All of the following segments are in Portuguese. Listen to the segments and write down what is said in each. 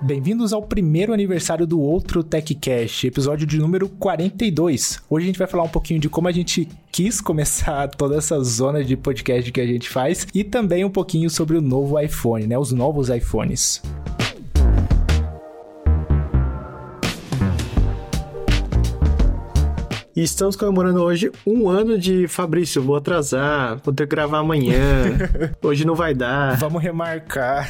Bem-vindos ao primeiro aniversário do Outro TechCast, episódio de número 42. Hoje a gente vai falar um pouquinho de como a gente quis começar toda essa zona de podcast que a gente faz e também um pouquinho sobre o novo iPhone, né? Os novos iPhones. E estamos comemorando hoje um ano de Fabrício. Vou atrasar, vou ter que gravar amanhã. hoje não vai dar. Vamos remarcar.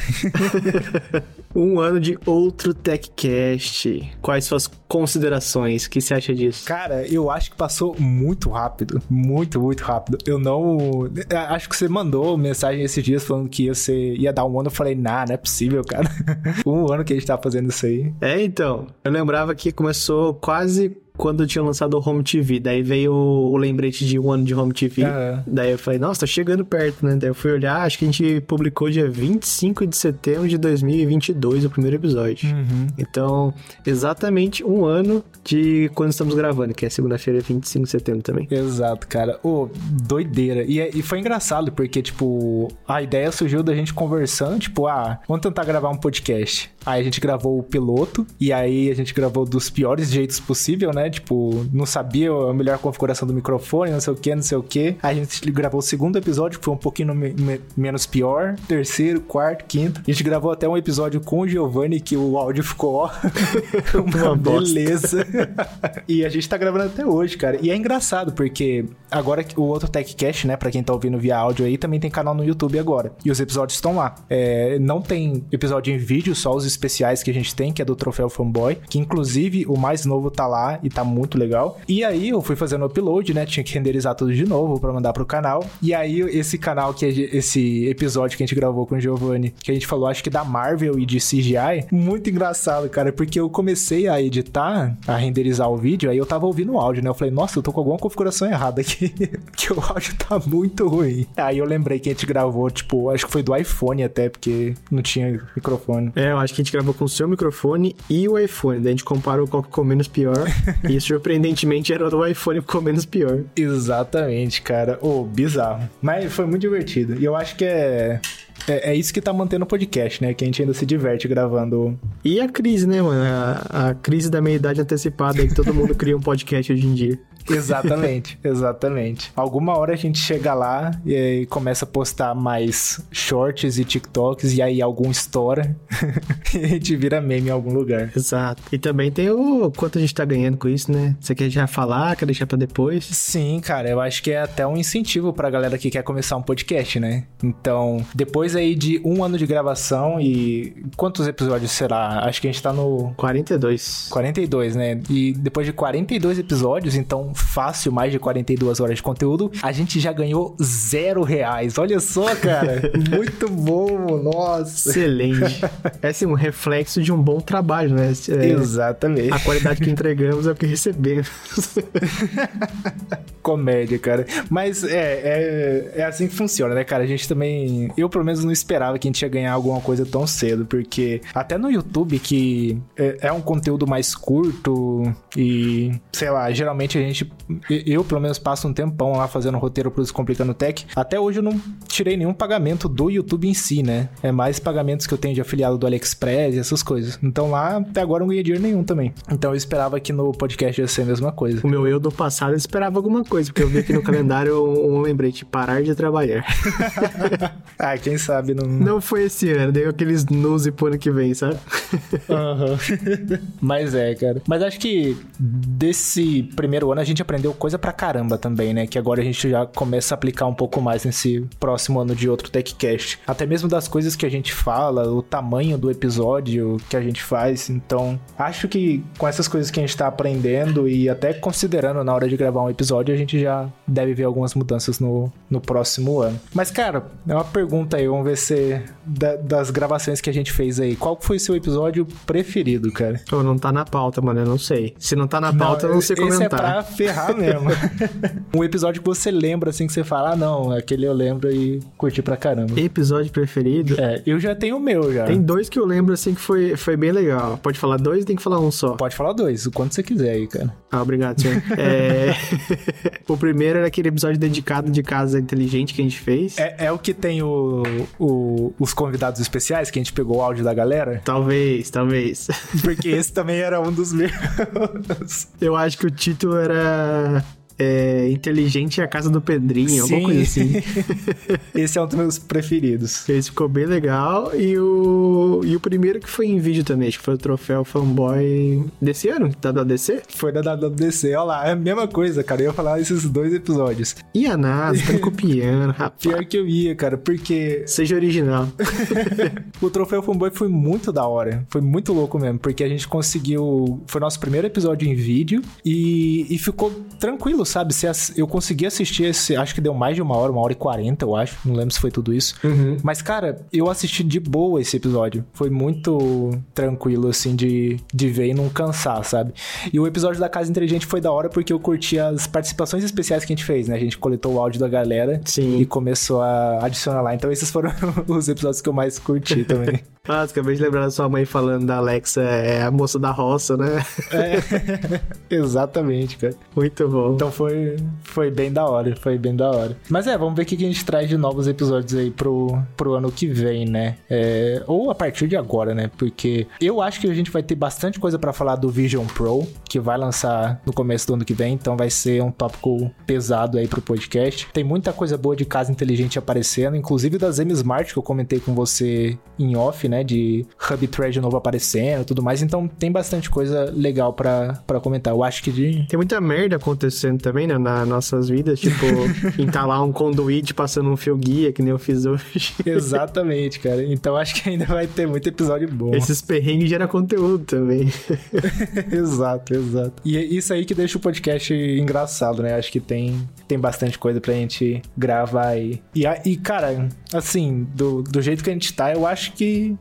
um ano de outro TechCast. Quais suas considerações? O que você acha disso? Cara, eu acho que passou muito rápido. Muito, muito rápido. Eu não. Acho que você mandou mensagem esses dias falando que ia, ser... ia dar um ano. Eu falei, nah, não é possível, cara. um ano que a gente tá fazendo isso aí. É, então. Eu lembrava que começou quase quando tinha lançado o Home TV. Daí veio o, o lembrete de um ano de Home TV. Uhum. Daí eu falei, nossa, tá chegando perto, né? Daí eu fui olhar, acho que a gente publicou dia 25 de setembro de 2022 o primeiro episódio. Uhum. Então, exatamente um ano de quando estamos gravando, que é segunda-feira, 25 de setembro também. Exato, cara. Ô, oh, doideira. E, e foi engraçado, porque, tipo, a ideia surgiu da gente conversando, tipo, ah, vamos tentar gravar um podcast. Aí a gente gravou o piloto, e aí a gente gravou dos piores jeitos possível, né? Tipo, não sabia a melhor configuração do microfone, não sei o que, não sei o que. A gente gravou o segundo episódio, que foi um pouquinho me me menos pior. Terceiro, quarto, quinto. A gente gravou até um episódio com o Giovanni, que o áudio ficou, ó, uma beleza. e a gente tá gravando até hoje, cara. E é engraçado, porque agora o outro TechCast, né, pra quem tá ouvindo via áudio aí, também tem canal no YouTube agora. E os episódios estão lá. É, não tem episódio em vídeo, só os especiais que a gente tem, que é do Troféu Fanboy, que inclusive o mais novo tá lá e tá muito legal. E aí eu fui fazendo upload, né? Tinha que renderizar tudo de novo para mandar pro canal. E aí esse canal que é esse episódio que a gente gravou com o Giovanni, que a gente falou acho que da Marvel e de CGI, muito engraçado, cara, porque eu comecei a editar, a renderizar o vídeo, aí eu tava ouvindo o áudio, né? Eu falei, nossa, eu tô com alguma configuração errada aqui, que o áudio tá muito ruim. Aí eu lembrei que a gente gravou, tipo, acho que foi do iPhone até, porque não tinha microfone. É, eu acho que a gente gravou com o seu microfone e o iPhone, daí a gente comparou qual ficou menos pior. E surpreendentemente era o iPhone ficou menos pior. Exatamente, cara. Ô, oh, bizarro. Mas foi muito divertido. E eu acho que é. É, é, isso que tá mantendo o podcast, né? Que a gente ainda se diverte gravando. E a crise, né, mano? A, a crise da meia-idade antecipada aí que todo mundo cria um podcast hoje em dia. Exatamente, exatamente. Alguma hora a gente chega lá e começa a postar mais shorts e TikToks e aí algum estoura e a gente vira meme em algum lugar. Exato. E também tem o quanto a gente tá ganhando com isso, né? Você quer já falar, quer deixar pra depois? Sim, cara, eu acho que é até um incentivo pra galera que quer começar um podcast, né? Então, depois aí de um ano de gravação e quantos episódios será? Acho que a gente tá no... 42. 42, né? E depois de 42 episódios, então fácil, mais de 42 horas de conteúdo, a gente já ganhou zero reais. Olha só, cara. Muito bom, nossa. Excelente. É assim, um reflexo de um bom trabalho, né? É, Exatamente. A qualidade que entregamos é o que recebemos. Comédia, cara. Mas é, é, é assim que funciona, né, cara? A gente também. Eu, pelo menos, não esperava que a gente ia ganhar alguma coisa tão cedo, porque até no YouTube, que é, é um conteúdo mais curto e, sei lá, geralmente a gente eu, pelo menos, passo um tempão lá fazendo roteiro pro Descomplicando Tech. Até hoje eu não tirei nenhum pagamento do YouTube em si, né? É mais pagamentos que eu tenho de afiliado do AliExpress e essas coisas. Então lá, até agora, não ganhei dinheiro nenhum também. Então eu esperava que no podcast ia ser a mesma coisa. O meu eu do passado esperava alguma coisa, porque eu vi aqui no calendário um, um lembrete: parar de trabalhar. ah, quem sabe não. Não foi esse ano, deu aqueles nus e pro ano que vem, sabe? Uhum. Mas é, cara. Mas acho que desse primeiro ano a gente aprendeu coisa pra caramba também, né? Que agora a gente já começa a aplicar um pouco mais nesse próximo ano de outro TechCast. Até mesmo das coisas que a gente fala, o tamanho do episódio que a gente faz. Então, acho que com essas coisas que a gente tá aprendendo e até considerando na hora de gravar um episódio, a gente já deve ver algumas mudanças no, no próximo ano. Mas, cara, é uma pergunta aí, vamos ver se da, das gravações que a gente fez aí, qual foi o seu episódio preferido, cara? Pô, não tá na pauta, mano, eu não sei. Se não tá na pauta, não, eu não sei comentar. Esse é pra ferrar mesmo. um episódio que você lembra, assim, que você fala, ah, não, aquele eu lembro e curti pra caramba. Episódio preferido? É, eu já tenho o meu já. Tem dois que eu lembro, assim, que foi, foi bem legal. Pode falar dois tem que falar um só? Pode falar dois, o quanto você quiser aí, cara. Ah, obrigado, senhor. é... o primeiro era aquele episódio dedicado de casa inteligente que a gente fez. É, é o que tem o, o, os convidados especiais, que a gente pegou o áudio da galera? Talvez, talvez. Porque esse também era um dos meus. Eu acho que o título era é, Inteligente é a Casa do Pedrinho, Sim. alguma coisa assim. Esse é um dos meus preferidos. Esse ficou bem legal. E o, e o primeiro que foi em vídeo também, acho que foi o troféu fanboy desse ano, da WDC? Foi da WDC, olha lá, é a mesma coisa, cara. Eu ia falar esses dois episódios. E a NASA, tá copiando, rapaz. Pior que eu ia, cara, porque. Seja original. o troféu fanboy foi muito da hora. Foi muito louco mesmo, porque a gente conseguiu. Foi nosso primeiro episódio em vídeo e, e ficou tranquilo, sabe? Se eu consegui assistir esse, acho que deu mais de uma hora, uma hora e quarenta, eu acho. Não lembro se foi tudo isso. Uhum. Mas, cara, eu assisti de boa esse episódio. Foi muito tranquilo, assim, de, de ver e não cansar, sabe? E o episódio da Casa Inteligente foi da hora porque eu curti as participações especiais que a gente fez, né? A gente coletou o áudio da galera Sim. e começou a adicionar lá. Então, esses foram os episódios que eu mais curti também. ah, acabei de lembrar da sua mãe falando da Alexa, é a moça da roça, né? é, exatamente, cara. Muito bom. Então foi, foi bem da hora, foi bem da hora. Mas é, vamos ver o que a gente traz de novos episódios aí pro, pro ano que vem, né? É, ou a partir de agora, né? Porque eu acho que a gente vai ter bastante coisa para falar do Vision Pro, que vai lançar no começo do ano que vem, então vai ser um tópico pesado aí pro podcast. Tem muita coisa boa de casa inteligente aparecendo, inclusive da Zem Smart, que eu comentei com você em off, né? De Hub Thread novo aparecendo e tudo mais, então tem bastante coisa legal para comentar. Eu acho que de... Tem muita merda acontecendo também, né, nas nossas vidas, tipo, entalar um conduíte passando um fio guia, que nem eu fiz hoje. Exatamente, cara. Então acho que ainda vai ter muito episódio bom. Esses perrengues geram conteúdo também. exato, exato. E é isso aí que deixa o podcast engraçado, né? Acho que tem, tem bastante coisa pra gente gravar aí. E, e cara, assim, do, do jeito que a gente tá, eu acho que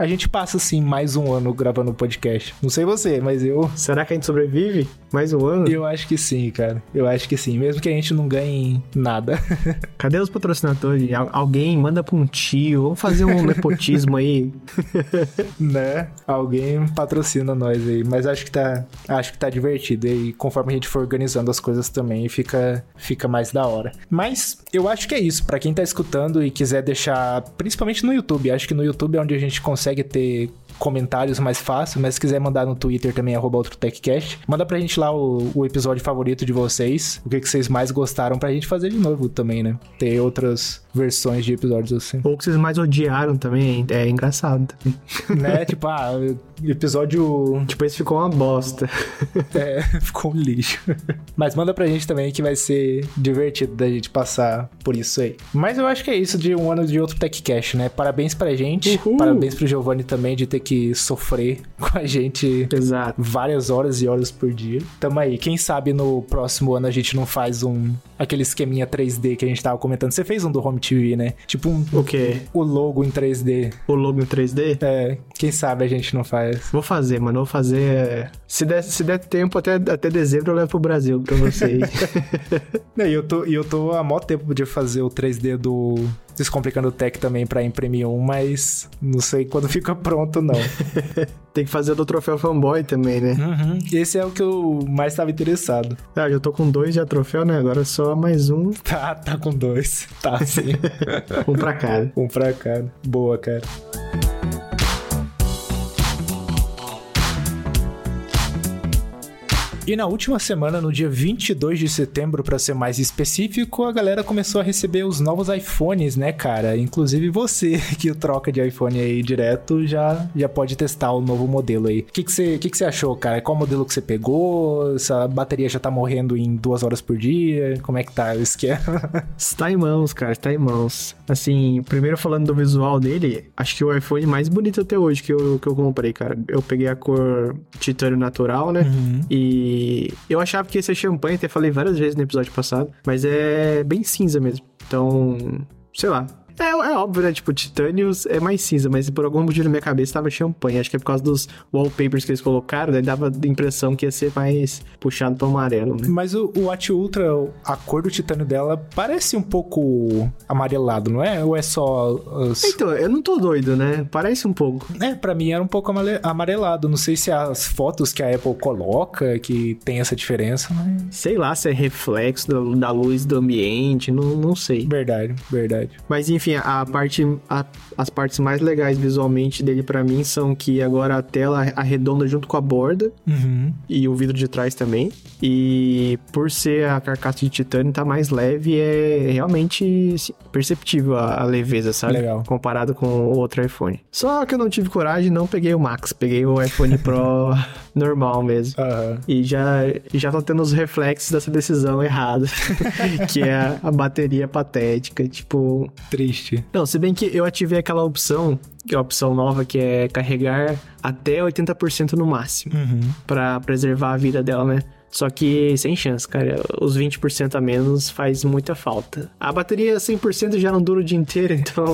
a gente passa, assim, mais um ano gravando o podcast. Não sei você, mas eu. Será que a gente sobrevive? Mais um ano? Eu acho que sim, cara. Eu acho que sim. Mesmo que a gente não ganhe nada. Cadê os patrocinadores? Alguém manda pra um tio. Vamos fazer um nepotismo aí. né? Alguém patrocina nós aí. Mas acho que tá. Acho que tá divertido. E conforme a gente for organizando as coisas também, fica, fica mais da hora. Mas eu acho que é isso. para quem tá escutando e quiser deixar. Principalmente no YouTube. Acho que no YouTube é onde a gente consegue ter comentários mais fácil, mas se quiser mandar no Twitter também, arroba OutroTechCast, manda pra gente lá o, o, episódio favorito de vocês, o que, que vocês mais gostaram pra gente fazer de novo também, né? Ter outras versões de episódios assim. Ou que vocês mais odiaram também, é engraçado também. Né? tipo, ah, episódio... Tipo, esse ficou uma bosta. é, ficou um lixo. Mas manda pra gente também que vai ser divertido da gente passar por isso aí. Mas eu acho que é isso de um ano de outro TechCast, né? Parabéns pra gente, Uhul. parabéns pro Giovanni também de ter que que sofrer com a gente Exato. várias horas e horas por dia. Tamo aí. Quem sabe no próximo ano a gente não faz um aquele esqueminha 3D que a gente tava comentando. Você fez um do Home TV, né? Tipo um. O quê? O logo em 3D. O logo em 3D? É. Quem sabe a gente não faz. Vou fazer, mano. Vou fazer. É, se der, se der tempo, até, até dezembro eu levo pro Brasil pra vocês. e eu tô, eu tô há mó tempo de fazer o 3D do Descomplicando o Tech também para imprimir um, mas não sei quando fica pronto, não. Tem que fazer do troféu fanboy também, né? Uhum. Esse é o que eu mais estava interessado. Ah, eu tô com dois já troféu, né? Agora só mais um. Tá, tá com dois. Tá, sim. um pra cada. Um pra cada. Boa, cara. E na última semana, no dia 22 de setembro, para ser mais específico, a galera começou a receber os novos iPhones, né, cara? Inclusive você que troca de iPhone aí direto já, já pode testar o novo modelo aí. O que, que, você, que, que você achou, cara? Qual modelo que você pegou? Essa bateria já tá morrendo em duas horas por dia? Como é que tá o esquema? Está em mãos, cara, está em mãos. Assim, primeiro falando do visual dele, acho que o iPhone mais bonito até hoje que eu, que eu comprei, cara. Eu peguei a cor titânio natural, né? Uhum. E eu achava que ia ser champanhe, até falei várias vezes no episódio passado, mas é bem cinza mesmo. Então, sei lá, É, é óbvio, né? Tipo, titânio é mais cinza, mas por algum motivo na minha cabeça tava champanhe. Acho que é por causa dos wallpapers que eles colocaram, daí dava a impressão que ia ser mais puxado pro amarelo, né? Mas o, o Watch Ultra, a cor do titânio dela parece um pouco amarelado, não é? Ou é só. Então, eu não tô doido, né? Parece um pouco. É, pra mim era um pouco amarelado. Não sei se as fotos que a Apple coloca que tem essa diferença, mas. Sei lá se é reflexo da, da luz do ambiente, não, não sei. Verdade, verdade. Mas enfim, a parte. A, as partes mais legais visualmente dele para mim são que agora a tela arredonda junto com a borda uhum. e o vidro de trás também. E por ser a carcaça de titânio tá mais leve, é realmente perceptível a, a leveza, sabe? Legal. Comparado com o outro iPhone. Só que eu não tive coragem, não peguei o Max, peguei o iPhone Pro normal mesmo. Uhum. E já, já tô tendo os reflexos dessa decisão errada, que é a bateria patética, tipo... Triste. Não, se bem que eu ativei aquela opção que é a opção nova que é carregar até 80% no máximo, uhum. para preservar a vida dela, né? Só que sem chance, cara. Os 20% a menos faz muita falta. A bateria 100% já não dura o dia inteiro, então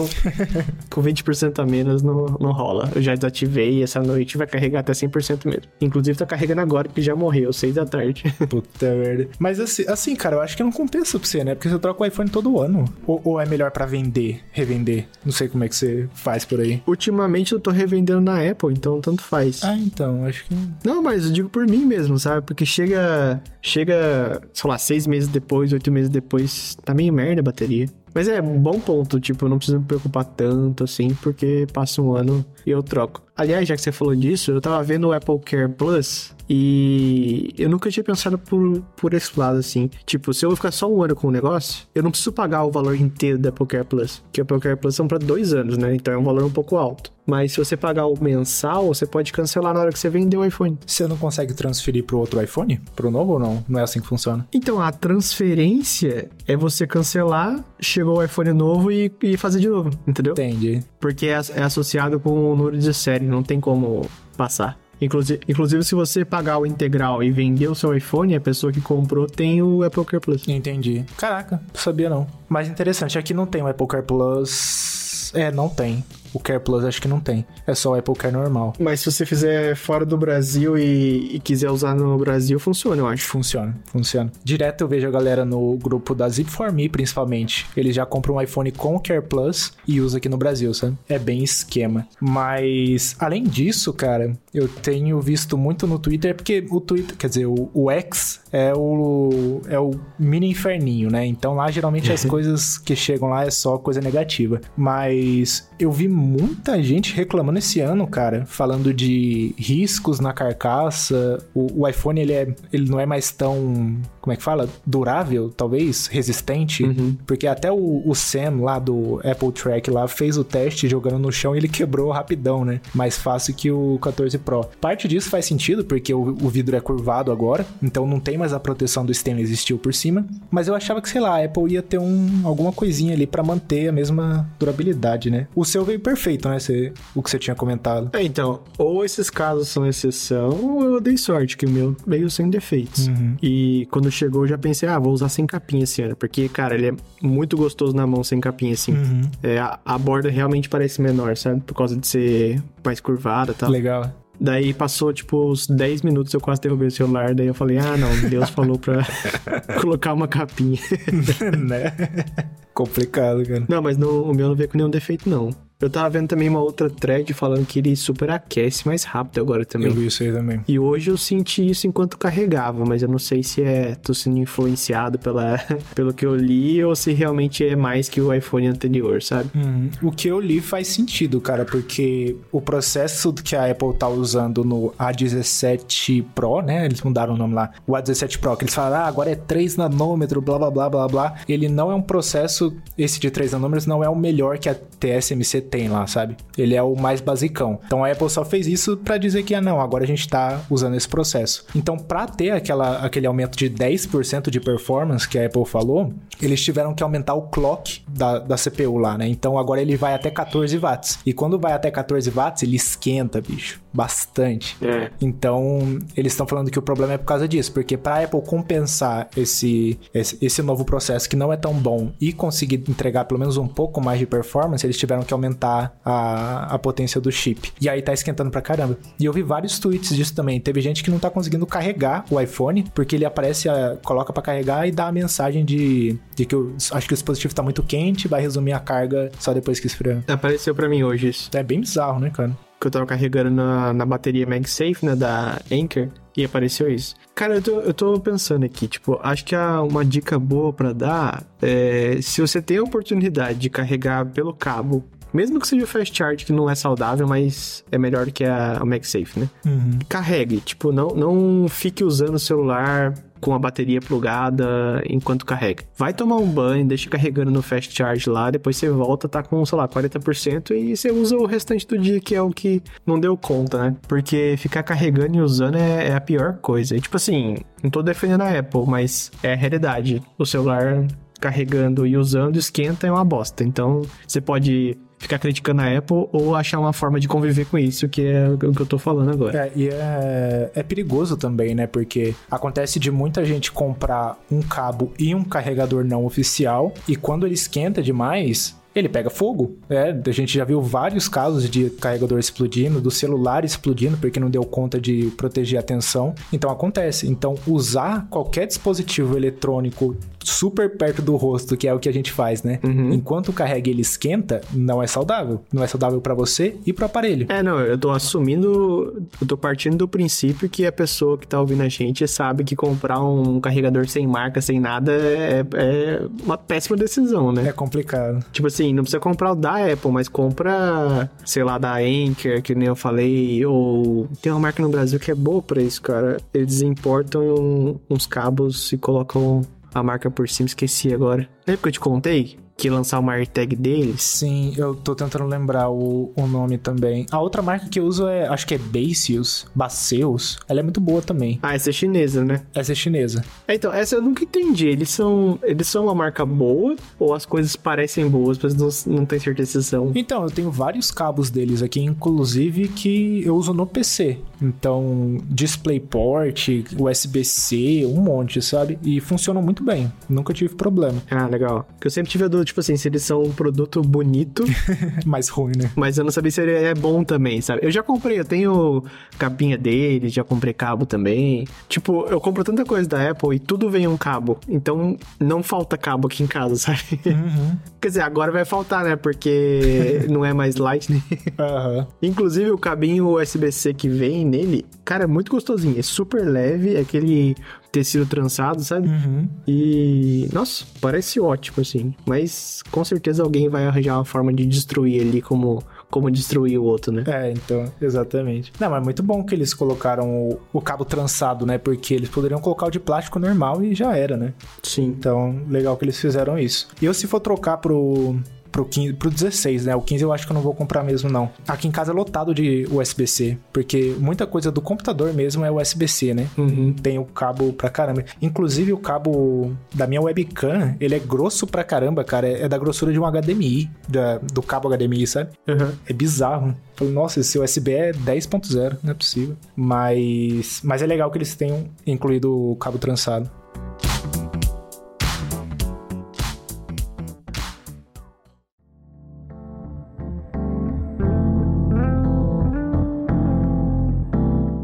com 20% a menos não, não rola. Eu já desativei essa noite vai carregar até 100% mesmo. Inclusive tá carregando agora porque já morreu, 6 da tarde. Puta merda. Mas assim, assim, cara, eu acho que não compensa pra você, né? Porque você troca o iPhone todo ano. Ou, ou é melhor para vender, revender? Não sei como é que você faz por aí. Ultimamente eu tô revendendo na Apple, então tanto faz. Ah, então, acho que. Não, mas eu digo por mim mesmo, sabe? Porque chega Yeah. Chega, sei lá, seis meses depois, oito meses depois, tá meio merda a bateria. Mas é um bom ponto, tipo, eu não preciso me preocupar tanto assim, porque passa um ano e eu troco. Aliás, já que você falou disso, eu tava vendo o Apple Care Plus e eu nunca tinha pensado por, por esse lado, assim. Tipo, se eu ficar só um ano com o negócio, eu não preciso pagar o valor inteiro da Apple Care Plus. Que o Apple Care Plus são para dois anos, né? Então é um valor um pouco alto. Mas se você pagar o mensal, você pode cancelar na hora que você vender o iPhone. Você não consegue transferir pro outro iPhone? Pro novo ou não? Não é assim que funciona? Então, a transferência é você cancelar, chegou o iPhone novo e, e fazer de novo, entendeu? Entendi. Porque é, é associado com o número de série, não tem como passar. Inclusive, inclusive, se você pagar o integral e vender o seu iPhone, a pessoa que comprou tem o Apple Care Plus. Entendi. Caraca, sabia não. Mas interessante, aqui não tem o Apple Care Plus. É, não tem. O Care Plus acho que não tem. É só o Apple Care normal. Mas se você fizer fora do Brasil e, e quiser usar no Brasil, funciona, eu acho. Funciona, funciona. Direto eu vejo a galera no grupo da Zip4Me, principalmente. Eles já compram um iPhone com o Care Plus e usa aqui no Brasil, sabe? É bem esquema. Mas, além disso, cara, eu tenho visto muito no Twitter, porque o Twitter, quer dizer, o, o X é o, é o mini inferninho, né? Então lá geralmente as coisas que chegam lá é só coisa negativa. Mas eu vi muita gente reclamando esse ano, cara, falando de riscos na carcaça. O, o iPhone, ele, é, ele não é mais tão, como é que fala? Durável, talvez? Resistente. Uhum. Porque até o, o Sam lá do Apple Track lá fez o teste jogando no chão e ele quebrou rapidão, né? Mais fácil que o 14 Pro. Parte disso faz sentido, porque o, o vidro é curvado agora, então não tem mais a proteção do stainless steel por cima. Mas eu achava que, sei lá, a Apple ia ter um, alguma coisinha ali para manter a mesma durabilidade, né? O seu veio perfeito, né? Você, o que você tinha comentado. É, então, ou esses casos são exceção, ou eu dei sorte, que o meu veio sem defeitos. Uhum. E quando chegou, eu já pensei, ah, vou usar sem capinha esse ano, porque, cara, ele é muito gostoso na mão sem capinha, assim. Uhum. É, a, a borda realmente parece menor, sabe? Por causa de ser mais curvada e tal. Legal. Daí passou, tipo, uns 10 minutos, eu quase derrubei o celular. Daí eu falei, ah, não, Deus falou pra colocar uma capinha. né? Complicado, cara. Não, mas no, o meu não veio com nenhum defeito, não. Eu tava vendo também uma outra thread falando que ele superaquece mais rápido agora também. Eu vi isso aí também. E hoje eu senti isso enquanto carregava, mas eu não sei se é tô sendo influenciado pela, pelo que eu li ou se realmente é mais que o iPhone anterior, sabe? Uhum. O que eu li faz sentido, cara, porque o processo que a Apple tá usando no A17 Pro, né? Eles mudaram o nome lá. O A17 Pro, que eles falaram, ah, agora é 3 nanômetros, blá blá blá blá blá. Ele não é um processo, esse de 3 nanômetros não é o melhor que a TSMC tem lá, sabe? Ele é o mais basicão. Então a Apple só fez isso para dizer que, ah, não, agora a gente tá usando esse processo. Então, para ter aquela, aquele aumento de 10% de performance que a Apple falou, eles tiveram que aumentar o clock da, da CPU lá, né? Então agora ele vai até 14 watts. E quando vai até 14 watts, ele esquenta, bicho. Bastante. É. Então, eles estão falando que o problema é por causa disso. Porque pra Apple compensar esse, esse, esse novo processo que não é tão bom e conseguir entregar pelo menos um pouco mais de performance, eles tiveram que aumentar a, a potência do chip. E aí tá esquentando pra caramba. E eu vi vários tweets disso também. Teve gente que não tá conseguindo carregar o iPhone, porque ele aparece, a, coloca para carregar e dá a mensagem de, de que eu acho que o dispositivo tá muito quente, vai resumir a carga só depois que esfriar. Apareceu para mim hoje isso. É bem bizarro, né, cara? Que eu tava carregando na, na bateria MagSafe, né, da Anchor, e apareceu isso. Cara, eu tô, eu tô pensando aqui, tipo, acho que há uma dica boa para dar é se você tem a oportunidade de carregar pelo cabo mesmo que seja o fast charge, que não é saudável, mas é melhor que a, a MagSafe, né? Uhum. Carregue, tipo, não, não fique usando o celular com a bateria plugada enquanto carrega. Vai tomar um banho, deixa carregando no fast charge lá, depois você volta, tá com, sei lá, 40% e você usa o restante do dia, que é o que não deu conta, né? Porque ficar carregando e usando é, é a pior coisa. E, tipo assim, não tô defendendo a Apple, mas é a realidade. O celular carregando e usando esquenta é uma bosta. Então, você pode ficar criticando a Apple ou achar uma forma de conviver com isso, que é o que eu tô falando agora. É, e é, é perigoso também, né? Porque acontece de muita gente comprar um cabo e um carregador não oficial, e quando ele esquenta demais, ele pega fogo. É, a gente já viu vários casos de carregador explodindo, do celular explodindo porque não deu conta de proteger a tensão. Então acontece. Então usar qualquer dispositivo eletrônico super perto do rosto, que é o que a gente faz, né? Uhum. Enquanto carrega ele esquenta, não é saudável. Não é saudável para você e pro aparelho. É, não, eu tô assumindo, eu tô partindo do princípio que a pessoa que tá ouvindo a gente sabe que comprar um carregador sem marca, sem nada, é, é uma péssima decisão, né? É complicado. Tipo assim, não precisa comprar o da Apple, mas compra, sei lá, da Anker, que nem eu falei, ou tem uma marca no Brasil que é boa pra isso, cara. Eles importam uns cabos e colocam a marca por cima, esqueci agora. Lembra que eu te contei? Que lançar uma AirTag deles. Sim, eu tô tentando lembrar o, o nome também. A outra marca que eu uso é, acho que é Baseus, Baseus. Ela é muito boa também. Ah, essa é chinesa, né? Essa é chinesa. É, então, essa eu nunca entendi. Eles são, eles são uma marca boa ou as coisas parecem boas, mas não, não tem certeza se são? Então, eu tenho vários cabos deles aqui, inclusive que eu uso no PC. Então, DisplayPort, USB-C, um monte, sabe? E funcionam muito bem. Nunca tive problema. Ah, legal. Porque eu sempre tive a dúvida, tipo assim, se eles são um produto bonito. mais ruim, né? Mas eu não sabia se ele é bom também, sabe? Eu já comprei, eu tenho capinha deles, já comprei cabo também. Tipo, eu compro tanta coisa da Apple e tudo vem um cabo. Então, não falta cabo aqui em casa, sabe? Uhum. Quer dizer, agora vai faltar, né? Porque não é mais Lightning. Uhum. Inclusive, o cabinho USB-C que vem nele, cara, é muito gostosinho. É super leve, é aquele tecido trançado, sabe? Uhum. E, nossa, parece ótimo, assim. Mas com certeza alguém vai arranjar uma forma de destruir ele como como destruir o outro, né? É, então, exatamente. Não, mas é muito bom que eles colocaram o, o, cabo trançado, né? Porque eles poderiam colocar o de plástico normal e já era, né? Sim. Então, legal que eles fizeram isso. E eu, se for trocar pro, pro, 15, pro 16, né? O 15 eu acho que eu não vou comprar mesmo, não. Aqui em casa é lotado de USB-C, porque muita coisa do computador mesmo é USB-C, né? Uhum. Tem o cabo pra caramba. Inclusive, o cabo da minha webcam, ele é grosso pra caramba, cara. É da grossura de um HDMI, da, do cabo HDMI, sabe? Uhum. É bizarro. Falei, nossa, esse USB é 10.0, não é possível. Mas, mas é legal que eles tenham incluído o cabo trançado.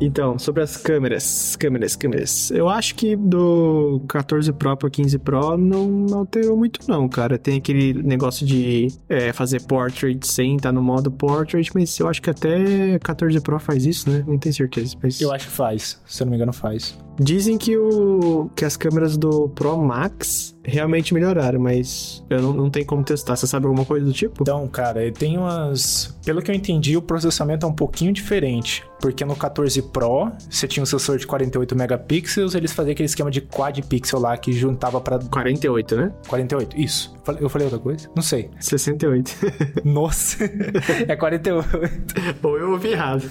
Então, sobre as câmeras, câmeras, câmeras. Eu acho que do 14 Pro para 15 Pro não alterou muito não, cara. Tem aquele negócio de é, fazer portrait sem tá no modo portrait, mas eu acho que até 14 Pro faz isso, né? Não tenho certeza. Mas... Eu acho que faz, se eu não me engano faz. Dizem que, o, que as câmeras do Pro Max realmente melhoraram, mas eu não, não tenho como testar. Você sabe alguma coisa do tipo? Então, cara, tem umas. Pelo que eu entendi, o processamento é um pouquinho diferente. Porque no 14 Pro, você tinha um sensor de 48 megapixels, eles faziam aquele esquema de quad pixel lá que juntava para 48, né? 48, isso. Eu falei outra coisa? Não sei. 68. Nossa, é 48. Ou eu ouvi errado.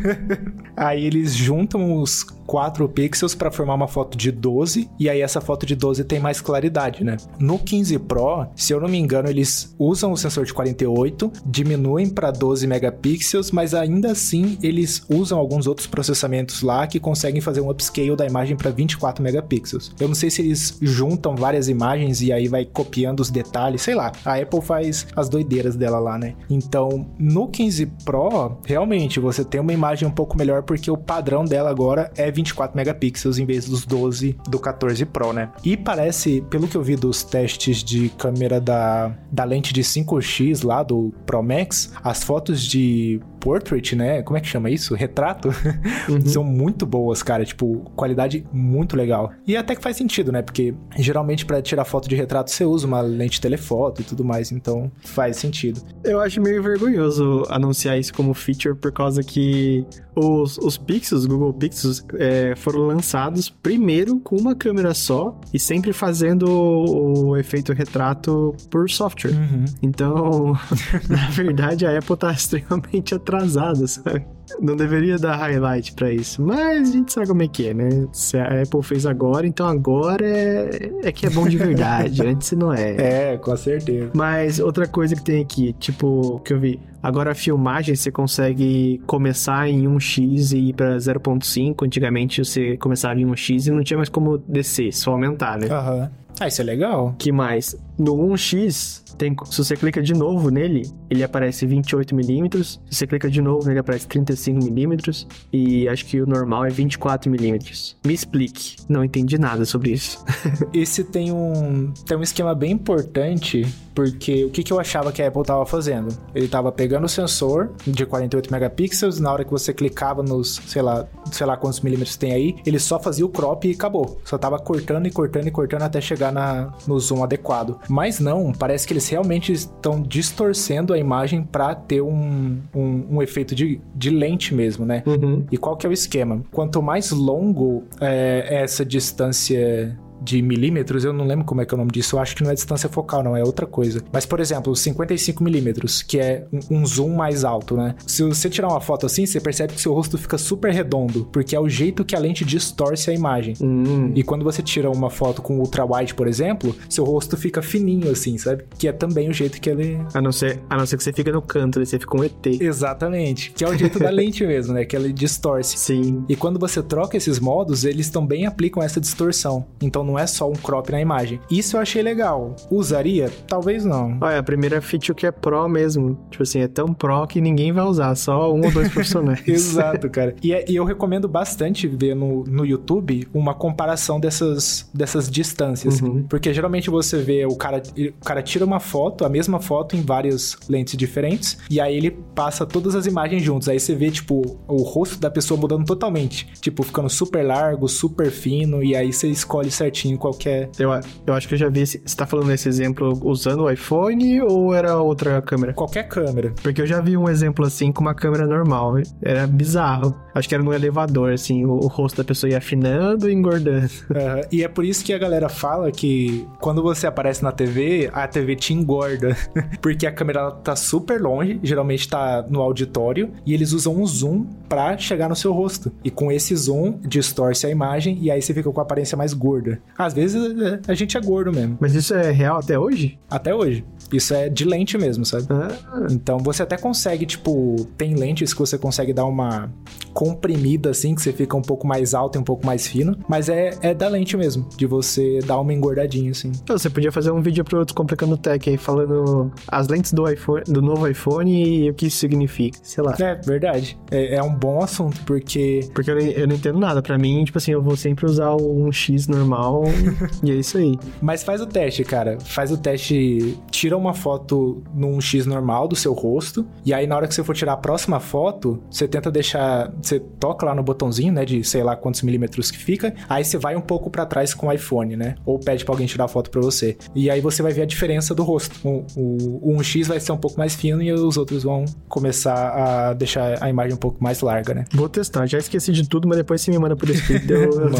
aí eles juntam os 4 pixels para formar uma foto de 12, e aí essa foto de 12 tem mais claridade, né? No 15 Pro, se eu não me engano, eles usam o sensor de 48, diminuem para 12 megapixels, mas ainda assim eles usam alguns outros processamentos lá que conseguem fazer um upscale da imagem para 24 megapixels. Eu não sei se eles juntam várias imagens e aí vai copiando os detalhes, sei lá. A Apple faz as doideiras dela lá, né? Então, no 15 Pro, realmente você tem uma imagem um pouco melhor porque o padrão dela agora é 24 megapixels em vez dos 12 do 14 Pro, né? E parece, pelo que eu vi dos testes de câmera da, da lente de 5x lá do Pro Max, as fotos de portrait, né? Como é que chama isso? Retrato? Uhum. São muito boas, cara. Tipo, qualidade muito legal. E até que faz sentido, né? Porque geralmente para tirar foto de retrato você usa uma lente telefoto e tudo mais, então faz sentido. Eu acho meio vergonhoso anunciar isso como feature por causa que os, os Pixels, Google Pixels, é, foram lançados primeiro com uma câmera só e sempre fazendo o, o efeito retrato por software. Uhum. Então, na verdade, a Apple tá extremamente atrasada, sabe? Não deveria dar highlight para isso, mas a gente sabe como é que é, né? Se a Apple fez agora, então agora é, é que é bom de verdade, antes não é. É, com certeza. Mas outra coisa que tem aqui, tipo, que eu vi, agora a filmagem você consegue começar em 1x e ir para 0.5, antigamente você começava em 1x e não tinha mais como descer, só aumentar, né? Aham. Uhum. Ah, isso é legal. que mais? No 1x, tem, se você clica de novo nele, ele aparece 28mm. Se você clica de novo nele, aparece 35mm. E acho que o normal é 24mm. Me explique. Não entendi nada sobre isso. Esse tem um, tem um esquema bem importante, porque o que, que eu achava que a Apple estava fazendo? Ele estava pegando o sensor de 48 megapixels, na hora que você clicava nos, sei lá, sei lá quantos milímetros tem aí, ele só fazia o crop e acabou. Só tava cortando e cortando e cortando até chegar na, no zoom adequado. Mas não, parece que eles realmente estão distorcendo a imagem para ter um, um, um, efeito de, de lente mesmo, né? Uhum. E qual que é o esquema? Quanto mais longo é essa distância de milímetros, eu não lembro como é que é o nome disso, eu acho que não é distância focal, não, é outra coisa. Mas, por exemplo, 55 milímetros, que é um zoom mais alto, né? Se você tirar uma foto assim, você percebe que seu rosto fica super redondo, porque é o jeito que a lente distorce a imagem. Hum. E quando você tira uma foto com ultra wide, por exemplo, seu rosto fica fininho assim, sabe? Que é também o jeito que ele... A não ser, a não ser que você fica no canto, né? você fica um ET. Exatamente. Que é o jeito da lente mesmo, né? Que ela distorce. Sim. E quando você troca esses modos, eles também aplicam essa distorção. Então não é só um crop na imagem. Isso eu achei legal. Usaria? Talvez não. Olha, a primeira feature que é pro mesmo. Tipo assim, é tão pro que ninguém vai usar, só um ou dois profissionais. Exato, cara. E, é, e, eu recomendo bastante ver no, no YouTube uma comparação dessas, dessas distâncias. Uhum. Porque geralmente você vê o cara, o cara tira uma foto, a mesma foto em várias lentes diferentes, e aí ele passa todas as imagens juntos. Aí você vê, tipo, o rosto da pessoa mudando totalmente. Tipo, ficando super largo, super fino, e aí você escolhe certinho qual que é. Eu, eu acho que eu já vi. Você tá falando esse exemplo usando o iPhone ou era outra câmera? Qualquer câmera. Porque eu já vi um exemplo assim com uma câmera normal. Era bizarro. Acho que era no elevador, assim, o, o rosto da pessoa ia afinando e engordando. Uhum. E é por isso que a galera fala que quando você aparece na TV, a TV te engorda. Porque a câmera tá super longe, geralmente tá no auditório, e eles usam um zoom pra chegar no seu rosto. E com esse zoom, distorce a imagem e aí você fica com a aparência mais gorda. Às vezes é, a gente é gordo mesmo. Mas isso é real até hoje? Até hoje. Isso é de lente mesmo, sabe? Ah. Então você até consegue, tipo, tem lentes que você consegue dar uma comprimida assim, que você fica um pouco mais alto e um pouco mais fino, mas é, é da lente mesmo, de você dar uma engordadinha assim. Então, você podia fazer um vídeo pro Descomplicando Tech aí, falando as lentes do iPhone, do novo iPhone e o que isso significa, sei lá. É, verdade. É, é um bom assunto, porque... Porque eu, eu não entendo nada. Pra mim, tipo assim, eu vou sempre usar um X normal e é isso aí. Mas faz o teste, cara. Faz o teste, tira uma foto num X normal do seu rosto, e aí na hora que você for tirar a próxima foto, você tenta deixar, você toca lá no botãozinho, né, de sei lá quantos milímetros que fica, aí você vai um pouco para trás com o iPhone, né, ou pede para alguém tirar a foto para você. E aí você vai ver a diferença do rosto. O, o, o 1X vai ser um pouco mais fino e os outros vão começar a deixar a imagem um pouco mais larga, né? Vou testar, já esqueci de tudo, mas depois você me manda por escrito, eu, eu,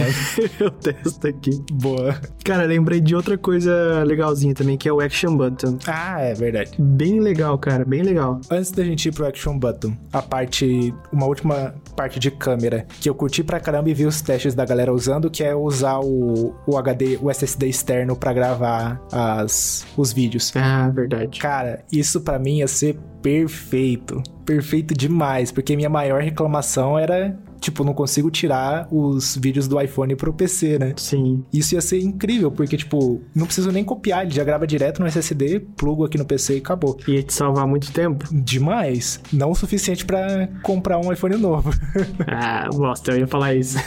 eu testo aqui. Boa. Cara, lembrei de outra coisa legalzinha também, que é o Action Button. Ah, é verdade. Bem legal, cara, bem legal. Antes da gente ir pro Action Button, a parte, uma última parte de câmera que eu curti pra caramba e vi os testes da galera usando, que é usar o, o HD, o SSD externo para gravar as, os vídeos. Ah, verdade. Cara, isso para mim ia ser perfeito. Perfeito demais, porque minha maior reclamação era tipo, não consigo tirar os vídeos do iPhone pro PC, né? Sim. Isso ia ser incrível, porque, tipo, não preciso nem copiar, ele já grava direto no SSD, plugo aqui no PC e acabou. Ia te salvar muito tempo? Demais. Não o suficiente para comprar um iPhone novo. ah, bosta, eu ia falar isso.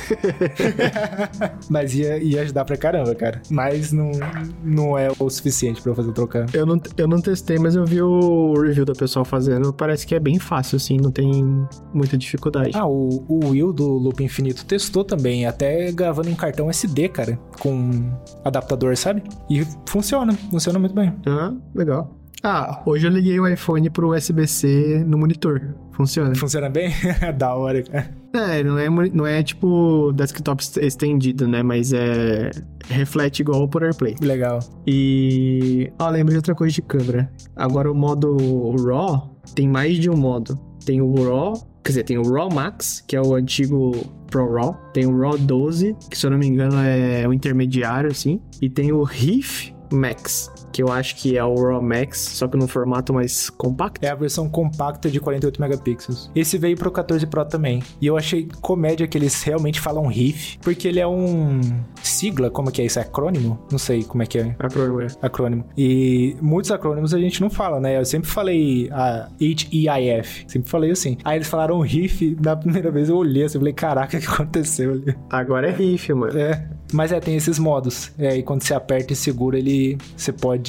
Mas ia, ia ajudar pra caramba, cara. Mas não, não é o suficiente para fazer trocar. Eu não, eu não testei, mas eu vi o review da pessoa fazendo. Parece que é bem fácil, assim, não tem muita dificuldade. Ah, o, o Will do Loop Infinito testou também, até gravando em cartão SD, cara, com adaptador, sabe? E funciona, funciona muito bem. Ah, legal. Ah, hoje eu liguei o iPhone pro USB-C no monitor. Funciona. Funciona bem? da hora, cara. É, não é, não é tipo desktop estendido, né? Mas é. Reflete igual por AirPlay. Legal. E. Ó, lembrei de outra coisa de câmera. Agora o modo RAW tem mais de um modo. Tem o RAW, quer dizer, tem o RAW Max, que é o antigo Pro RAW. Tem o RAW 12, que se eu não me engano é o intermediário, assim. E tem o RIF Max, que eu acho que é o RAW Max, só que num formato mais compacto. É a versão compacta de 48 megapixels. Esse veio pro 14 Pro também. E eu achei comédia que eles realmente falam RIF, porque ele é um sigla, como que é isso? É acrônimo? Não sei como é que é. Acrônimo, é. Acrônimo. E muitos acrônimos a gente não fala, né? Eu sempre falei a H-E-I-F. Sempre falei assim. Aí eles falaram RIF, na primeira vez eu olhei assim, falei, caraca, o que aconteceu ali? Agora é RIF, mano. É. Mas é, tem esses modos. É, e quando você aperta e segura, ele você pode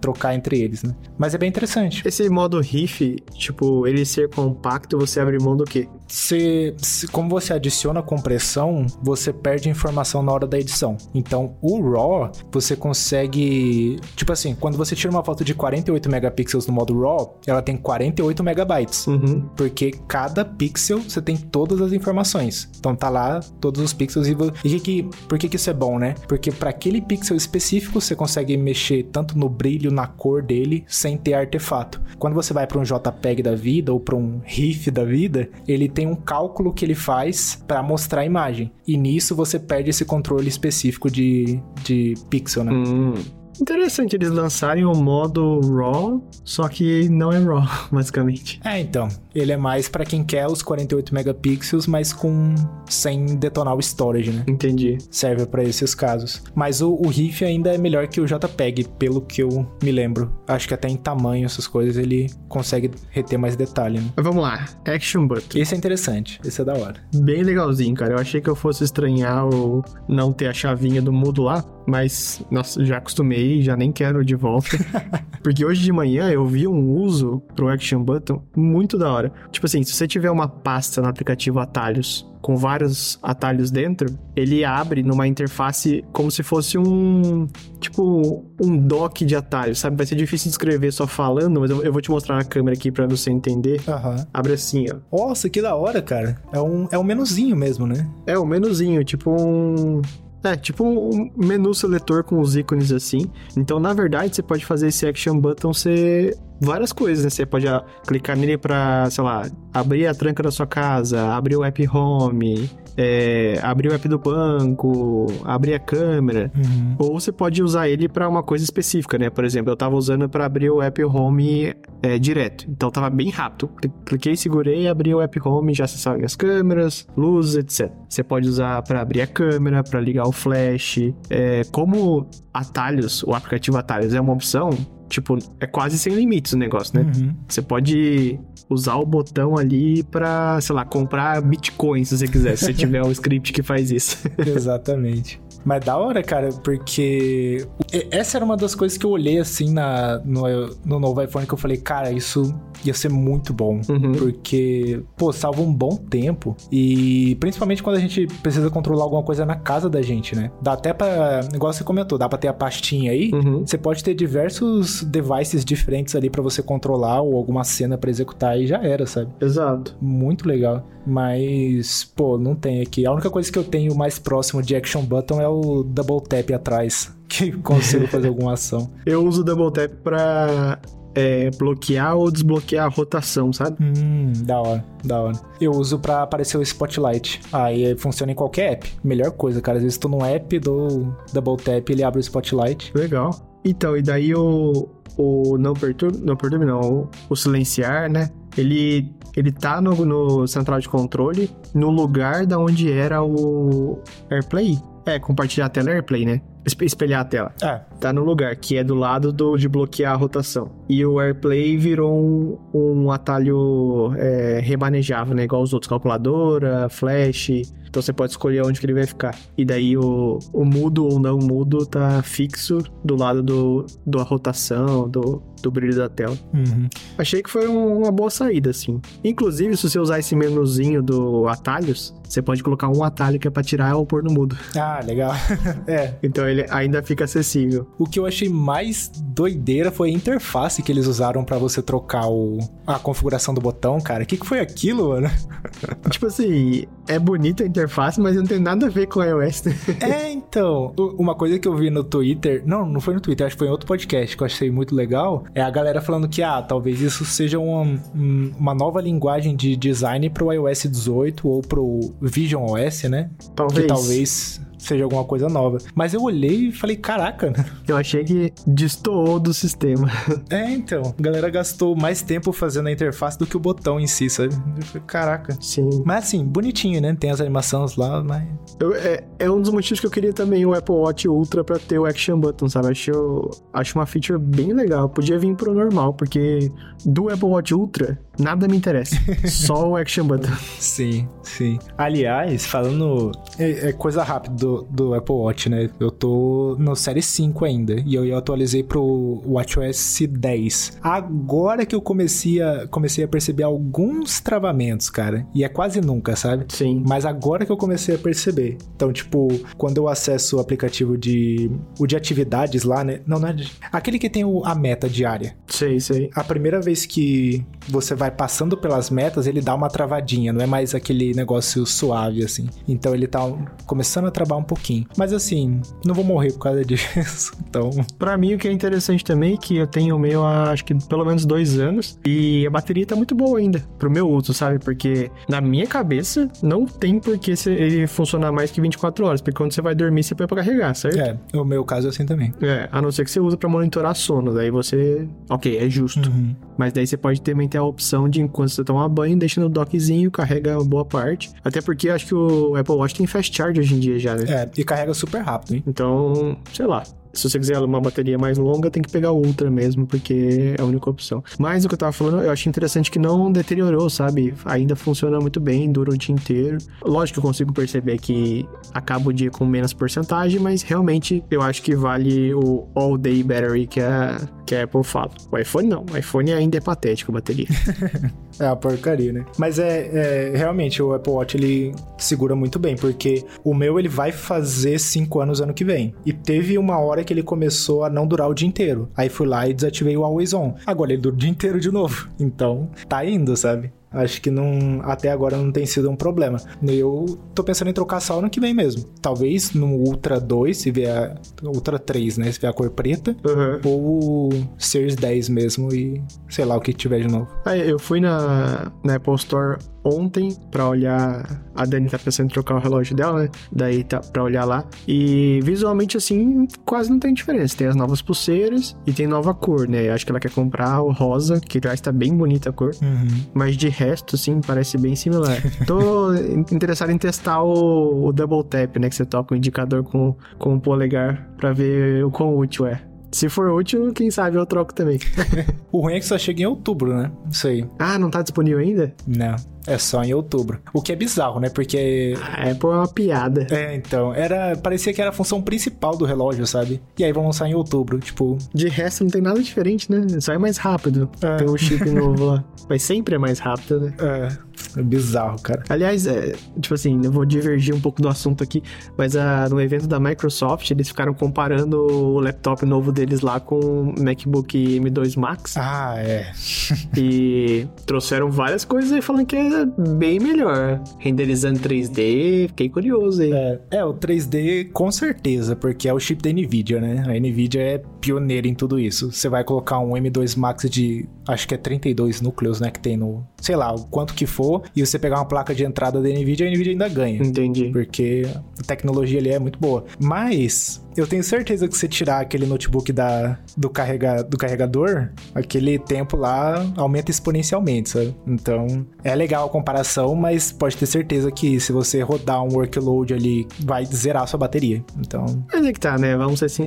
trocar entre eles, né? Mas é bem interessante. Esse modo riff, tipo, ele ser compacto, você abre mão do quê? Você, como você adiciona compressão, você perde informação na hora da edição. Então, o RAW, você consegue, tipo assim, quando você tira uma foto de 48 megapixels no modo RAW, ela tem 48 megabytes. Uhum. Porque cada pixel você tem todas as informações. Então tá lá todos os pixels e, e que, por que, que isso é bom, né? Porque para aquele pixel específico você consegue mexer tanto no brilho, na cor dele, sem ter artefato. Quando você vai para um JPEG da vida ou para um RIF da vida, ele tem um cálculo que ele faz para mostrar a imagem. E nisso você perde esse controle específico de, de pixel, né? Hum. Interessante eles lançarem o modo RAW, só que não é RAW, basicamente. É, então. Ele é mais para quem quer os 48 megapixels, mas com sem detonar o storage, né? Entendi. Serve para esses casos. Mas o, o RIF ainda é melhor que o JPEG, pelo que eu me lembro. Acho que até em tamanho, essas coisas, ele consegue reter mais detalhe, né? Mas vamos lá. Action Button. Esse é interessante. Esse é da hora. Bem legalzinho, cara. Eu achei que eu fosse estranhar o não ter a chavinha do mudo lá, mas, nossa, já acostumei, já nem quero de volta. Porque hoje de manhã eu vi um uso pro Action Button muito da hora. Tipo assim, se você tiver uma pasta no aplicativo Atalhos com vários atalhos dentro, ele abre numa interface como se fosse um. Tipo, um dock de atalhos, sabe? Vai ser difícil de escrever só falando, mas eu, eu vou te mostrar na câmera aqui para você entender. Uhum. Abre assim, ó. Nossa, que da hora, cara. É um, é um menuzinho mesmo, né? É, um menuzinho, tipo um. É, tipo um menu seletor com os ícones assim. Então, na verdade, você pode fazer esse action button ser várias coisas, né? Você pode ah, clicar nele pra, sei lá, abrir a tranca da sua casa, abrir o app home, é, abrir o app do banco, abrir a câmera. Uhum. Ou você pode usar ele para uma coisa específica, né? Por exemplo, eu tava usando para abrir o app home é, direto. Então tava bem rápido. Cliquei, segurei, abri o app home, já acessava as câmeras, luzes, etc. Você pode usar para abrir a câmera, para ligar o flash. É, como atalhos, o aplicativo atalhos é uma opção, tipo, é quase sem limites o negócio, né? Uhum. Você pode usar o botão ali pra, sei lá, comprar bitcoin se você quiser, se você tiver um script que faz isso. Exatamente. Mas da hora, cara, porque essa era uma das coisas que eu olhei assim na, no, no novo iPhone que eu falei, cara, isso ia ser muito bom. Uhum. Porque, pô, salva um bom tempo. E principalmente quando a gente precisa controlar alguma coisa na casa da gente, né? Dá até pra. Igual você comentou, dá pra ter a pastinha aí. Uhum. Você pode ter diversos devices diferentes ali para você controlar ou alguma cena para executar e já era, sabe? Exato. Muito legal. Mas, pô, não tem aqui. A única coisa que eu tenho mais próximo de Action Button é o Double Tap atrás. Que consigo fazer alguma ação. Eu uso o Double Tap pra é, bloquear ou desbloquear a rotação, sabe? Hum, da hora, da hora. Eu uso para aparecer o Spotlight. Aí funciona em qualquer app. Melhor coisa, cara. Às vezes tô num app, dou double tap, ele abre o Spotlight. Legal. Então, e daí o, o não perturbe, não perturbe não, o, o silenciar, né? Ele ele tá no, no central de controle, no lugar da onde era o AirPlay. É, compartilhar a tela AirPlay, né? Espelhar a tela. É. Tá no lugar, que é do lado do, de bloquear a rotação. E o AirPlay virou um, um atalho é, remanejável, né? Igual os outros, calculadora, flash. Então você pode escolher onde que ele vai ficar. E daí o, o mudo ou não mudo tá fixo do lado do, da rotação, do, do brilho da tela. Uhum. Achei que foi um, uma boa saída, assim. Inclusive, se você usar esse menuzinho do atalhos, você pode colocar um atalho que é pra tirar ou pôr no mudo. Ah, legal. é. Então ele ainda fica acessível. O que eu achei mais doideira foi a interface que eles usaram para você trocar o, a configuração do botão, cara. O que, que foi aquilo, mano? tipo assim, é bonita a interface, mas não tem nada a ver com iOS. Né? é, então. Uma coisa que eu vi no Twitter. Não, não foi no Twitter, acho que foi em outro podcast que eu achei muito legal. É a galera falando que, ah, talvez isso seja uma, uma nova linguagem de design pro iOS 18 ou pro Vision OS, né? Talvez. Que talvez seja alguma coisa nova. Mas eu olhei e falei, caraca. Né? Eu achei que destoou do sistema. É, então. A galera gastou mais tempo fazendo a interface do que o botão em si, sabe? Eu falei, caraca. Sim. Mas assim, bonitinho, né? Tem as animações lá, mas. Eu, é, é um dos motivos que eu queria também o Apple Watch Ultra pra ter o Action Button, sabe? Acho, acho uma feature bem legal. Podia vir pro normal, porque do Apple Watch Ultra, nada me interessa. Só o Action Button. Sim, sim. Aliás, falando. É, é coisa rápida do do, Apple Watch, né? Eu tô no Série 5 ainda. E eu, eu atualizei pro WatchOS 10. Agora que eu comecei a, comecei a perceber alguns travamentos, cara. E é quase nunca, sabe? Sim. Mas agora que eu comecei a perceber. Então, tipo, quando eu acesso o aplicativo de. O de atividades lá, né? Não, não é. De, aquele que tem o, a meta diária. Sei, sei. A primeira vez que você vai passando pelas metas, ele dá uma travadinha. Não é mais aquele negócio suave, assim. Então ele tá começando a travar um pouquinho. Mas assim, não vou morrer por causa disso. Então. Pra mim, o que é interessante também é que eu tenho o meu há acho que pelo menos dois anos. E a bateria tá muito boa ainda pro meu uso, sabe? Porque na minha cabeça não tem por que ele funcionar mais que 24 horas. Porque quando você vai dormir, você põe pra carregar, certo? É, o meu caso é assim também. É, a não ser que você usa pra monitorar sono. Daí você. Ok, é justo. Uhum. Mas daí você pode também ter a opção de enquanto você tomar banho, deixa no dockzinho, carrega boa parte. Até porque acho que o Apple Watch tem fast charge hoje em dia já, né? É, e carrega super rápido, hein? Então, sei lá. Se você quiser uma bateria mais longa, tem que pegar o Ultra mesmo, porque é a única opção. Mas o que eu tava falando, eu achei interessante que não deteriorou, sabe? Ainda funciona muito bem, dura o dia inteiro. Lógico que eu consigo perceber que acaba o dia com menos porcentagem, mas realmente eu acho que vale o All Day Battery que a, que a Apple fala. O iPhone não, o iPhone ainda é patético a bateria. é uma porcaria, né? Mas é, é, realmente o Apple Watch ele segura muito bem, porque o meu ele vai fazer 5 anos ano que vem. E teve uma hora que ele começou a não durar o dia inteiro. Aí fui lá e desativei o Always On. Agora ele dura o dia inteiro de novo. Então, tá indo, sabe? Acho que não, até agora não tem sido um problema. Eu tô pensando em trocar só ano que vem mesmo. Talvez no Ultra 2, se vier. Ultra 3, né? Se vier a cor preta. Uhum. Ou o Series 10 mesmo e sei lá o que tiver de novo. Aí, eu fui na, na Apple Store ontem para olhar. A Dani tá pensando em trocar o relógio dela, né? Daí tá pra olhar lá. E visualmente, assim, quase não tem diferença. Tem as novas pulseiras e tem nova cor, né? Acho que ela quer comprar o rosa, que já está bem bonita a cor. Uhum. Mas de resto, assim, parece bem similar. Tô interessado em testar o, o, Double Tap, né? Que você toca o indicador com, com o polegar para ver o quão útil é. Se for útil, quem sabe eu troco também. o ruim é que só chega em outubro, né? Isso aí. Ah, não tá disponível ainda? Não. É só em outubro. O que é bizarro, né? Porque. Ah, é por uma piada. É, então. Era. Parecia que era a função principal do relógio, sabe? E aí vão lançar em outubro, tipo. De resto, não tem nada diferente, né? Só é mais rápido. É. Tem um chip novo lá. Mas sempre é mais rápido, né? É. É bizarro, cara. Aliás, é, tipo assim, eu vou divergir um pouco do assunto aqui, mas a, no evento da Microsoft, eles ficaram comparando o laptop novo deles lá com o MacBook M2 Max. Ah, é. e trouxeram várias coisas aí falando que é bem melhor. Renderizando 3D, fiquei curioso aí. É, é, o 3D com certeza, porque é o chip da Nvidia, né? A Nvidia é pioneira em tudo isso. Você vai colocar um M2 Max de, acho que é 32 núcleos, né, que tem no, sei lá, o quanto que for, e você pegar uma placa de entrada da Nvidia, a Nvidia ainda ganha. Entendi. Porque a tecnologia ali é muito boa. Mas eu tenho certeza que você tirar aquele notebook da, do, carrega, do carregador, aquele tempo lá aumenta exponencialmente, sabe? Então, é legal a comparação, mas pode ter certeza que se você rodar um workload ali, vai zerar a sua bateria. Então. Mas é que tá, né? Vamos ser assim.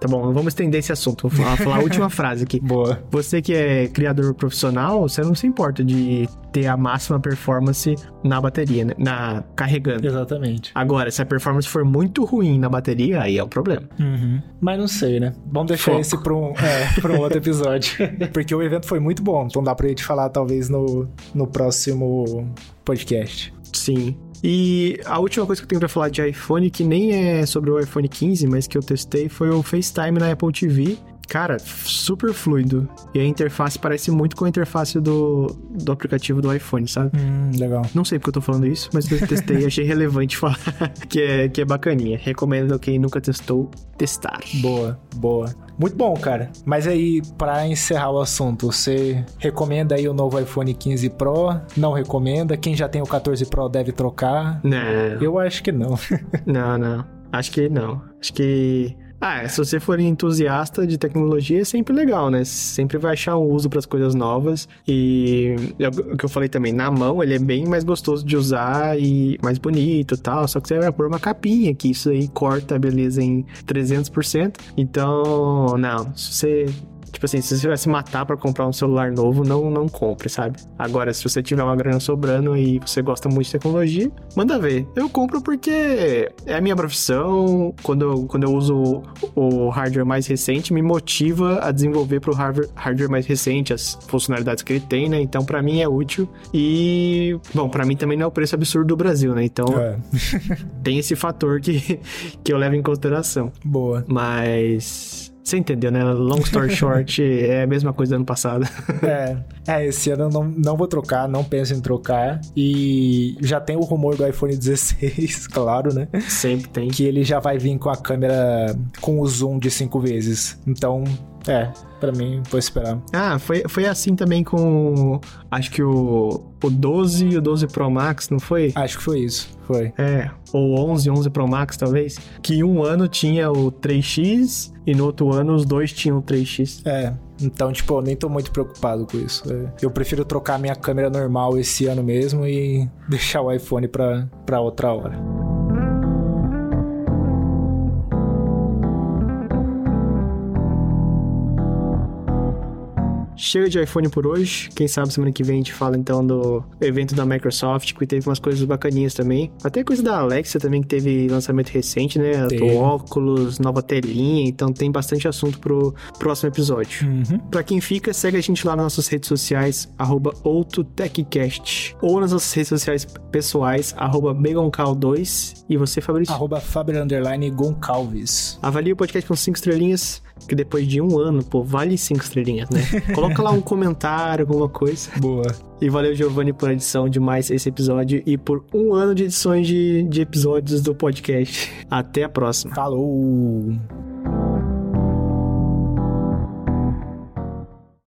Tá bom, vamos estender esse assunto. Vou falar, falar a última frase aqui. Boa. Você que é criador profissional, você não se importa de ter a máxima performance na bateria, né? Na carregando. Exatamente. Agora, se a performance for muito ruim na bateria, aí é o problema. Uhum. Mas não sei, né? Vamos deixar Foco. esse para um, é, pra um outro episódio. Porque o evento foi muito bom. Então dá pra gente falar, talvez, no, no próximo podcast. Sim. E a última coisa que eu tenho para falar de iPhone, que nem é sobre o iPhone 15, mas que eu testei, foi o FaceTime na Apple TV. Cara, super fluido. E a interface parece muito com a interface do, do aplicativo do iPhone, sabe? Hum, legal. Não sei porque eu tô falando isso, mas eu testei e achei relevante falar que é, que é bacaninha. Recomendo quem nunca testou, testar. Boa, boa. Muito bom, cara. Mas aí, para encerrar o assunto, você recomenda aí o novo iPhone 15 Pro? Não recomenda? Quem já tem o 14 Pro deve trocar? Não. Eu acho que não. não, não. Acho que não. Acho que ah, se você for entusiasta de tecnologia, é sempre legal, né? Sempre vai achar um uso para as coisas novas. E é o que eu falei também, na mão ele é bem mais gostoso de usar e mais bonito e tal. Só que você vai pôr uma capinha, que isso aí corta a beleza em 300%. Então, não, se você Tipo assim, se você vai se matar para comprar um celular novo, não, não compre, sabe? Agora, se você tiver uma grana sobrando e você gosta muito de tecnologia, manda ver. Eu compro porque é a minha profissão. Quando eu, quando eu uso o hardware mais recente, me motiva a desenvolver pro hardware mais recente as funcionalidades que ele tem, né? Então, para mim é útil. E, bom, para mim também não é o preço absurdo do Brasil, né? Então, é. tem esse fator que, que eu levo em consideração. Boa. Mas você entendeu, né? Long story short, é a mesma coisa do ano passado. é, é, esse ano eu não, não vou trocar, não penso em trocar. E já tem o rumor do iPhone 16, claro, né? Sempre tem. Que ele já vai vir com a câmera com o zoom de cinco vezes. Então, é, para mim, vou esperar. Ah, foi, foi assim também com. Acho que o, o 12 e o 12 Pro Max, não foi? Acho que foi isso, foi. É, ou 11, 11 Pro Max talvez. Que um ano tinha o 3X e no outro ano os dois tinham o 3X. É, então, tipo, eu nem tô muito preocupado com isso. É, eu prefiro trocar minha câmera normal esse ano mesmo e deixar o iPhone pra, pra outra hora. Chega de iPhone por hoje. Quem sabe semana que vem a gente fala então do evento da Microsoft, que teve umas coisas bacaninhas também. Até coisa da Alexa também, que teve lançamento recente, né? Do óculos, nova telinha. Então tem bastante assunto pro próximo episódio. Uhum. Pra quem fica, segue a gente lá nas nossas redes sociais, arroba OutoTechCast. Ou nas nossas redes sociais pessoais, arroba 2 E você, Fabrício? Arroba Faber Goncalves. Avalie o podcast com 5 estrelinhas que depois de um ano, pô, vale cinco estrelinhas, né? Coloca lá um comentário, alguma coisa. Boa. E valeu, Giovanni, por edição de mais esse episódio e por um ano de edições de, de episódios do podcast. Até a próxima. Falou!